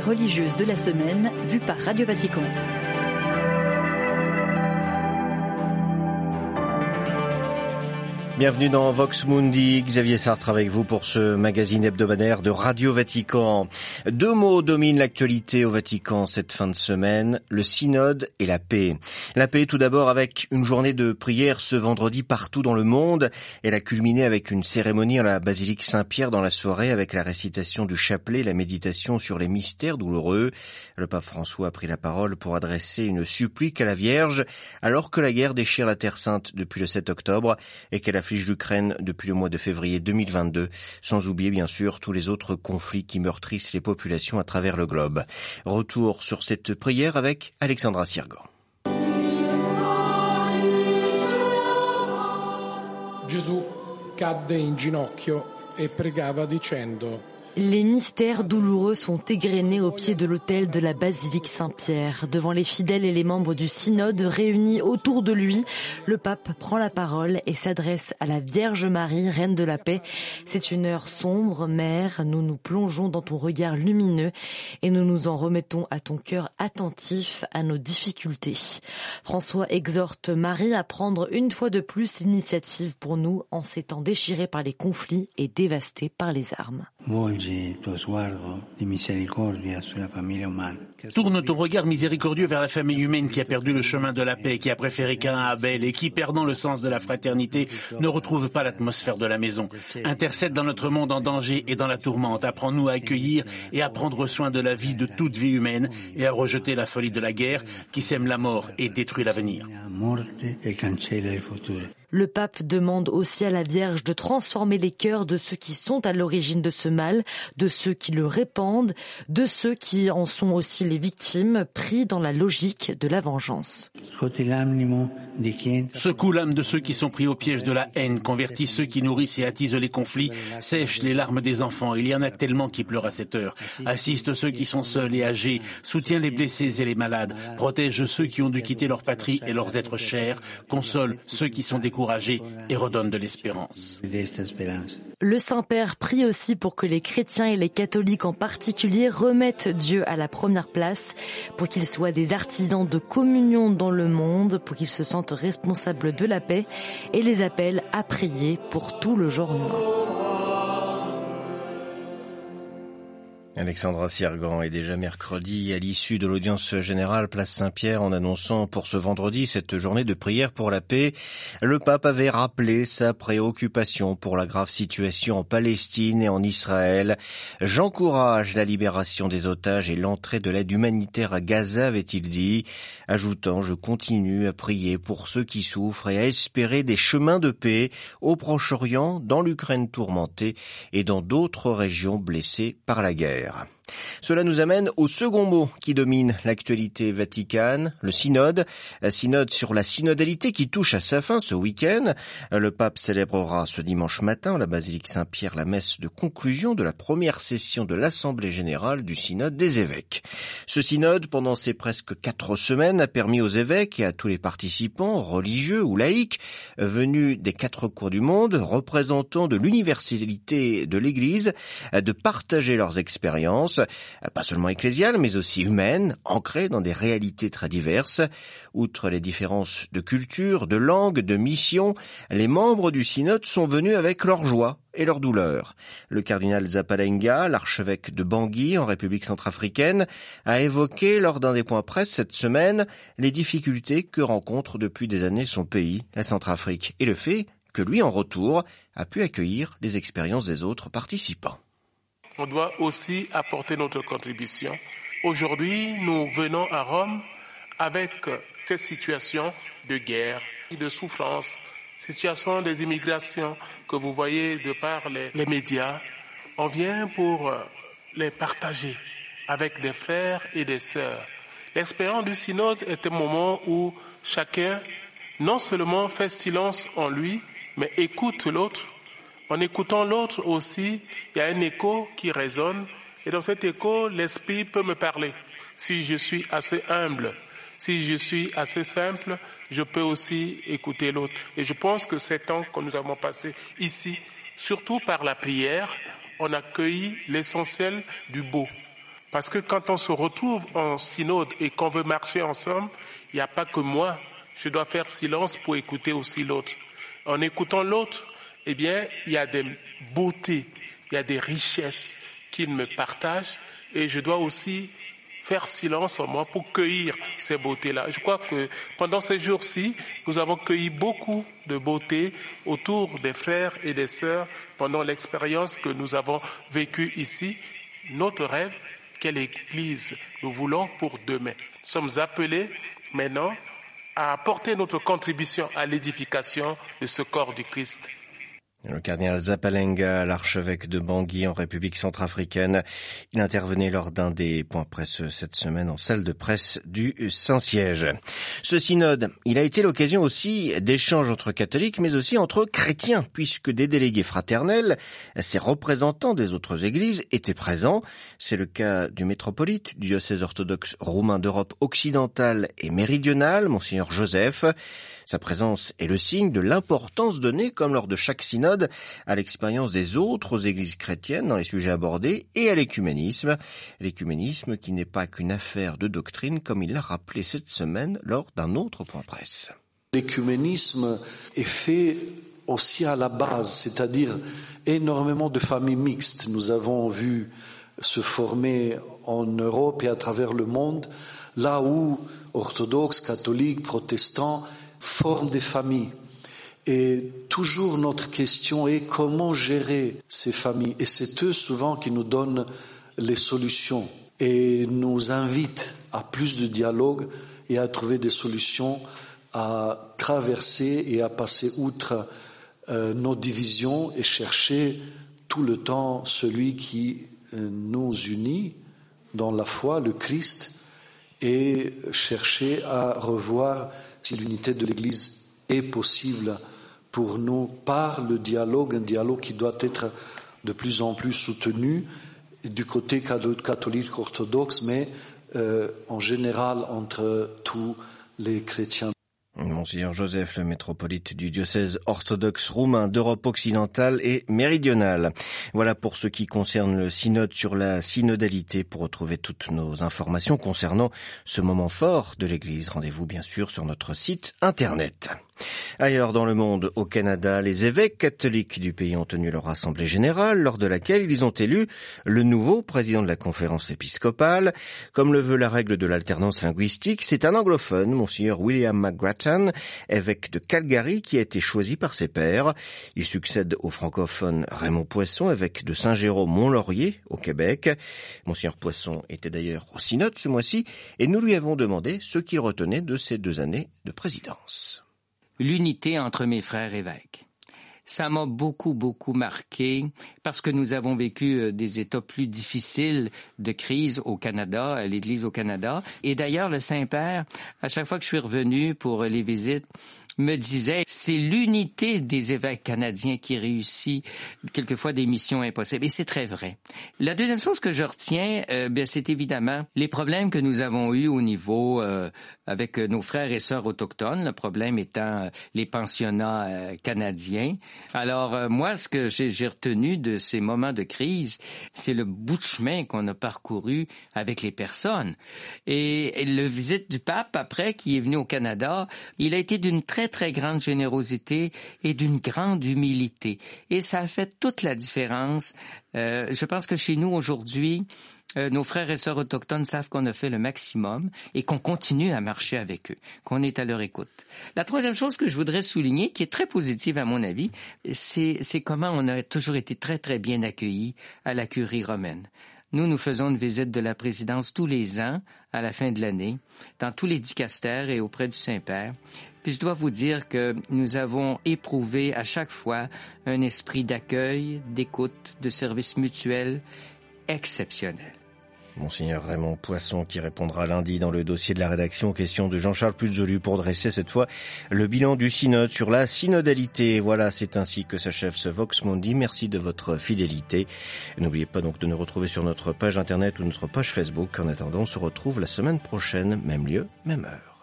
religieuse de la semaine vue par Radio Vatican. Bienvenue dans Vox Mundi, Xavier Sartre avec vous pour ce magazine hebdomadaire de Radio Vatican. Deux mots dominent l'actualité au Vatican cette fin de semaine, le synode et la paix. La paix tout d'abord avec une journée de prière ce vendredi partout dans le monde. Elle a culminé avec une cérémonie à la basilique Saint-Pierre dans la soirée avec la récitation du chapelet, la méditation sur les mystères douloureux. Le pape François a pris la parole pour adresser une supplique à la Vierge alors que la guerre déchire la Terre Sainte depuis le 7 octobre et qu'elle a l'Ukraine depuis le mois de février 2022, sans oublier bien sûr tous les autres conflits qui meurtrissent les populations à travers le globe. Retour sur cette prière avec Alexandra Sirgan. Gesù cadde in ginocchio e pregava dicendo les mystères douloureux sont égrenés au pied de l'autel de la basilique Saint-Pierre. Devant les fidèles et les membres du synode réunis autour de lui, le pape prend la parole et s'adresse à la Vierge Marie, Reine de la paix. C'est une heure sombre, mère, nous nous plongeons dans ton regard lumineux et nous nous en remettons à ton cœur attentif à nos difficultés. François exhorte Marie à prendre une fois de plus l'initiative pour nous en ces temps déchirés par les conflits et dévastés par les armes. de tu resguardo, de misericordia sobre la familia humana. Tourne ton regard miséricordieux vers la famille humaine qui a perdu le chemin de la paix, qui a préféré qu'un à Abel et qui, perdant le sens de la fraternité, ne retrouve pas l'atmosphère de la maison. Intercède dans notre monde en danger et dans la tourmente. Apprends-nous à accueillir et à prendre soin de la vie de toute vie humaine et à rejeter la folie de la guerre qui sème la mort et détruit l'avenir. Le pape demande aussi à la Vierge de transformer les cœurs de ceux qui sont à l'origine de ce mal, de ceux qui le répandent, de ceux qui en sont aussi les victimes, pris dans la logique de la vengeance. Secoue l'âme de ceux qui sont pris au piège de la haine, convertis ceux qui nourrissent et attisent les conflits, sèche les larmes des enfants. Il y en a tellement qui pleurent à cette heure. Assiste ceux qui sont seuls et âgés, soutiens les blessés et les malades, protège ceux qui ont dû quitter leur patrie et leurs êtres chers, console ceux qui sont découragés et redonne de l'espérance. Le Saint-Père prie aussi pour que les chrétiens et les catholiques en particulier remettent Dieu à la première place, pour qu'ils soient des artisans de communion dans le monde, pour qu'ils se sentent responsables de la paix et les appelle à prier pour tout le genre humain. Alexandra Siergan est déjà mercredi à l'issue de l'audience générale Place Saint-Pierre en annonçant pour ce vendredi cette journée de prière pour la paix. Le pape avait rappelé sa préoccupation pour la grave situation en Palestine et en Israël. J'encourage la libération des otages et l'entrée de l'aide humanitaire à Gaza, avait-il dit, ajoutant je continue à prier pour ceux qui souffrent et à espérer des chemins de paix au Proche-Orient, dans l'Ukraine tourmentée et dans d'autres régions blessées par la guerre. Lehrer. Cela nous amène au second mot qui domine l'actualité vaticane, le synode. La synode sur la synodalité qui touche à sa fin ce week-end. Le pape célébrera ce dimanche matin à la basilique Saint-Pierre la messe de conclusion de la première session de l'Assemblée générale du synode des évêques. Ce synode, pendant ces presque quatre semaines, a permis aux évêques et à tous les participants, religieux ou laïcs, venus des quatre cours du monde, représentants de l'universalité de l'Église, de partager leurs expériences pas seulement ecclésiales, mais aussi humaines, ancrées dans des réalités très diverses. Outre les différences de culture, de langue, de mission, les membres du synode sont venus avec leur joie et leur douleur. Le cardinal Zapalenga, l'archevêque de Bangui en République centrafricaine, a évoqué lors d'un des points presse cette semaine les difficultés que rencontre depuis des années son pays, la Centrafrique, et le fait que lui, en retour, a pu accueillir les expériences des autres participants on doit aussi apporter notre contribution. Aujourd'hui, nous venons à Rome avec cette situation de guerre, de souffrance, situation des immigrations que vous voyez de par les, médias. On vient pour euh, les partager avec des frères et des sœurs. L'expérience du synode est un moment où chacun non seulement fait silence en lui, mais écoute l'autre en écoutant l'autre aussi, il y a un écho qui résonne et dans cet écho, l'esprit peut me parler. Si je suis assez humble, si je suis assez simple, je peux aussi écouter l'autre. Et je pense que ces temps que nous avons passé ici, surtout par la prière, on a cueilli l'essentiel du beau. Parce que quand on se retrouve en synode et qu'on veut marcher ensemble, il n'y a pas que moi. Je dois faire silence pour écouter aussi l'autre. En écoutant l'autre, eh bien, il y a des beautés, il y a des richesses qu'il me partage et je dois aussi faire silence en moi pour cueillir ces beautés-là. Je crois que pendant ces jours-ci, nous avons cueilli beaucoup de beautés autour des frères et des sœurs pendant l'expérience que nous avons vécue ici. Notre rêve, quelle Église nous voulons pour demain. Nous sommes appelés maintenant à apporter notre contribution à l'édification de ce corps du Christ. Le cardinal Zapalenga, l'archevêque de Bangui en République centrafricaine, il intervenait lors d'un des points presse cette semaine en salle de presse du Saint-Siège. Ce synode, il a été l'occasion aussi d'échanges entre catholiques, mais aussi entre chrétiens, puisque des délégués fraternels, ces représentants des autres églises, étaient présents. C'est le cas du métropolite du diocèse orthodoxe roumain d'Europe occidentale et méridionale, monseigneur Joseph. Sa présence est le signe de l'importance donnée, comme lors de chaque synode, à l'expérience des autres églises chrétiennes dans les sujets abordés et à l'écuménisme. L'écuménisme qui n'est pas qu'une affaire de doctrine, comme il l'a rappelé cette semaine lors d'un autre point presse. L'écuménisme est fait aussi à la base, c'est-à-dire énormément de familles mixtes. Nous avons vu se former en Europe et à travers le monde, là où orthodoxes, catholiques, protestants forment des familles. Et toujours notre question est comment gérer ces familles. Et c'est eux souvent qui nous donnent les solutions et nous invitent à plus de dialogue et à trouver des solutions à traverser et à passer outre euh, nos divisions et chercher tout le temps celui qui euh, nous unit dans la foi, le Christ, et chercher à revoir si l'unité de l'Église est possible pour nous par le dialogue, un dialogue qui doit être de plus en plus soutenu du côté catholique orthodoxe, mais euh, en général entre tous les chrétiens. Monseigneur Joseph, le métropolite du diocèse orthodoxe roumain d'Europe occidentale et méridionale. Voilà pour ce qui concerne le synode sur la synodalité. Pour retrouver toutes nos informations concernant ce moment fort de l'Église, rendez-vous bien sûr sur notre site internet. Ailleurs dans le monde, au Canada, les évêques catholiques du pays ont tenu leur assemblée générale lors de laquelle ils ont élu le nouveau président de la conférence épiscopale. Comme le veut la règle de l'alternance linguistique, c'est un anglophone, Monseigneur William McGrattan, évêque de Calgary, qui a été choisi par ses pairs. Il succède au francophone Raymond Poisson, évêque de Saint-Jérôme-Mont-Laurier, au Québec. Monseigneur Poisson était d'ailleurs au synode ce mois-ci, et nous lui avons demandé ce qu'il retenait de ces deux années de présidence l'unité entre mes frères évêques. Ça m'a beaucoup, beaucoup marqué parce que nous avons vécu euh, des états plus difficiles de crise au Canada, à l'Église au Canada. Et d'ailleurs, le Saint-Père, à chaque fois que je suis revenu pour les visites, me disait, c'est l'unité des évêques canadiens qui réussit quelquefois des missions impossibles. Et c'est très vrai. La deuxième chose que je retiens, euh, ben, c'est évidemment les problèmes que nous avons eus au niveau euh, avec nos frères et sœurs autochtones, le problème étant euh, les pensionnats euh, canadiens. Alors euh, moi, ce que j'ai retenu de ces moments de crise, c'est le bout de chemin qu'on a parcouru avec les personnes. Et, et le visite du pape après, qui est venu au Canada, il a été d'une très très grande générosité et d'une grande humilité. Et ça a fait toute la différence. je pense que chez nous aujourd'hui, euh, nos frères et sœurs autochtones savent qu'on a fait le maximum et qu'on continue à marcher avec eux, qu'on est à leur écoute. La troisième chose que je voudrais souligner, qui est très positive à mon avis, c'est comment on a toujours été très très bien accueillis à la curie romaine. Nous, nous faisons une visite de la présidence tous les ans, à la fin de l'année, dans tous les dicastères et auprès du Saint-Père. Puis je dois vous dire que nous avons éprouvé à chaque fois un esprit d'accueil, d'écoute, de service mutuel exceptionnel. Monseigneur Raymond Poisson qui répondra lundi dans le dossier de la rédaction aux questions de Jean-Charles Pujolu pour dresser cette fois le bilan du synode sur la synodalité. Voilà, c'est ainsi que s'achève ce Vox Mundi. Merci de votre fidélité. N'oubliez pas donc de nous retrouver sur notre page internet ou notre page Facebook. En attendant, on se retrouve la semaine prochaine, même lieu, même heure.